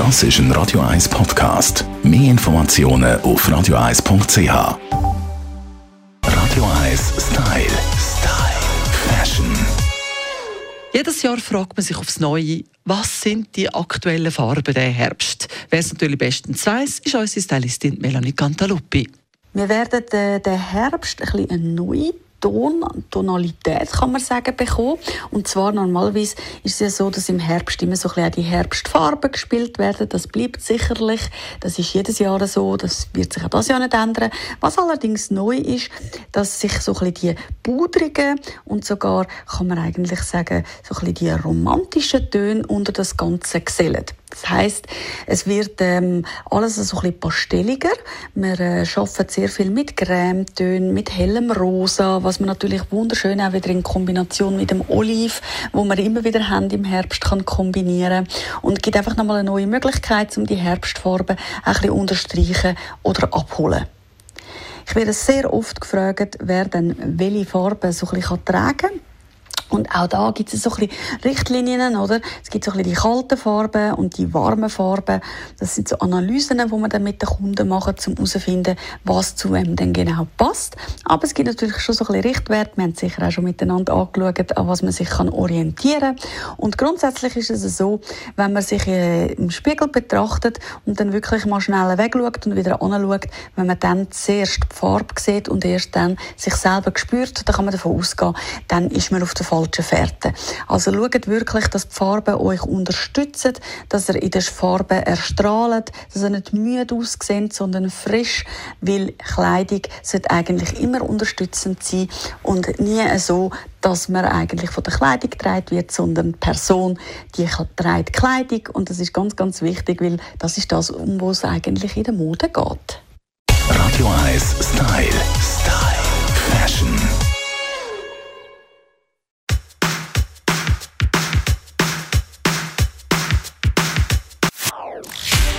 Das ist ein Radio 1 Podcast. Mehr Informationen auf radio1.ch. Radio 1 Style. Style. Fashion. Jedes Jahr fragt man sich aufs Neue, was sind die aktuellen Farben der Herbst? Wer es natürlich bestens weiß, ist unsere Stylistin Melanie Cantaluppi. Wir werden äh, den Herbst ein bisschen neu Ton, Tonalität, kann man sagen, bekommen. Und zwar normalerweise ist es ja so, dass im Herbst immer so ein bisschen die Herbstfarben gespielt werden. Das bleibt sicherlich. Das ist jedes Jahr so. Das wird sich auch das Jahr nicht ändern. Was allerdings neu ist, dass sich so ein bisschen die pudrigen und sogar, kann man eigentlich sagen, so ein bisschen die romantischen Töne unter das Ganze gesellen. Das heißt, es wird ähm, alles so ein bisschen pastelliger. Wir äh, arbeiten sehr viel mit Cremetönen, mit hellem Rosa, was man natürlich wunderschön auch wieder in Kombination mit dem Oliv, wo wir immer wieder haben im Herbst, kann kombinieren und gibt einfach nochmal eine neue Möglichkeit, um die Herbstfarben ein bisschen unterstreichen oder abholen. Ich werde sehr oft gefragt, wer dann welche Farben so ein bisschen tragen kann. Und auch da gibt es so ein bisschen Richtlinien, oder? Es gibt so ein bisschen die kalten Farben und die warmen Farben. Das sind so Analysen, die man dann mit den Kunden machen, um herauszufinden, was zu wem denn genau passt. Aber es gibt natürlich schon so ein bisschen Richtwerte. Wir haben sicher auch schon miteinander angeschaut, an was man sich kann orientieren kann. Und grundsätzlich ist es so, wenn man sich äh, im Spiegel betrachtet und dann wirklich mal schnell wegschaut und wieder anschaut, wenn man dann zuerst die Farbe sieht und erst dann sich selber spürt, dann kann man davon ausgehen, dann ist man auf der falschen Fährte. Also schaut wirklich, dass die Farben euch unterstützen, dass ihr in den Farben erstrahlt, dass ihr nicht müde aussieht, sondern frisch, weil Kleidung sollte eigentlich immer unterstützend sein und nie so, dass man eigentlich von der Kleidung getragen wird, sondern die Person, die trägt Kleidung und das ist ganz, ganz wichtig, weil das ist das, um was es eigentlich in der Mode geht. Radio 1 Style. Style. Fashion.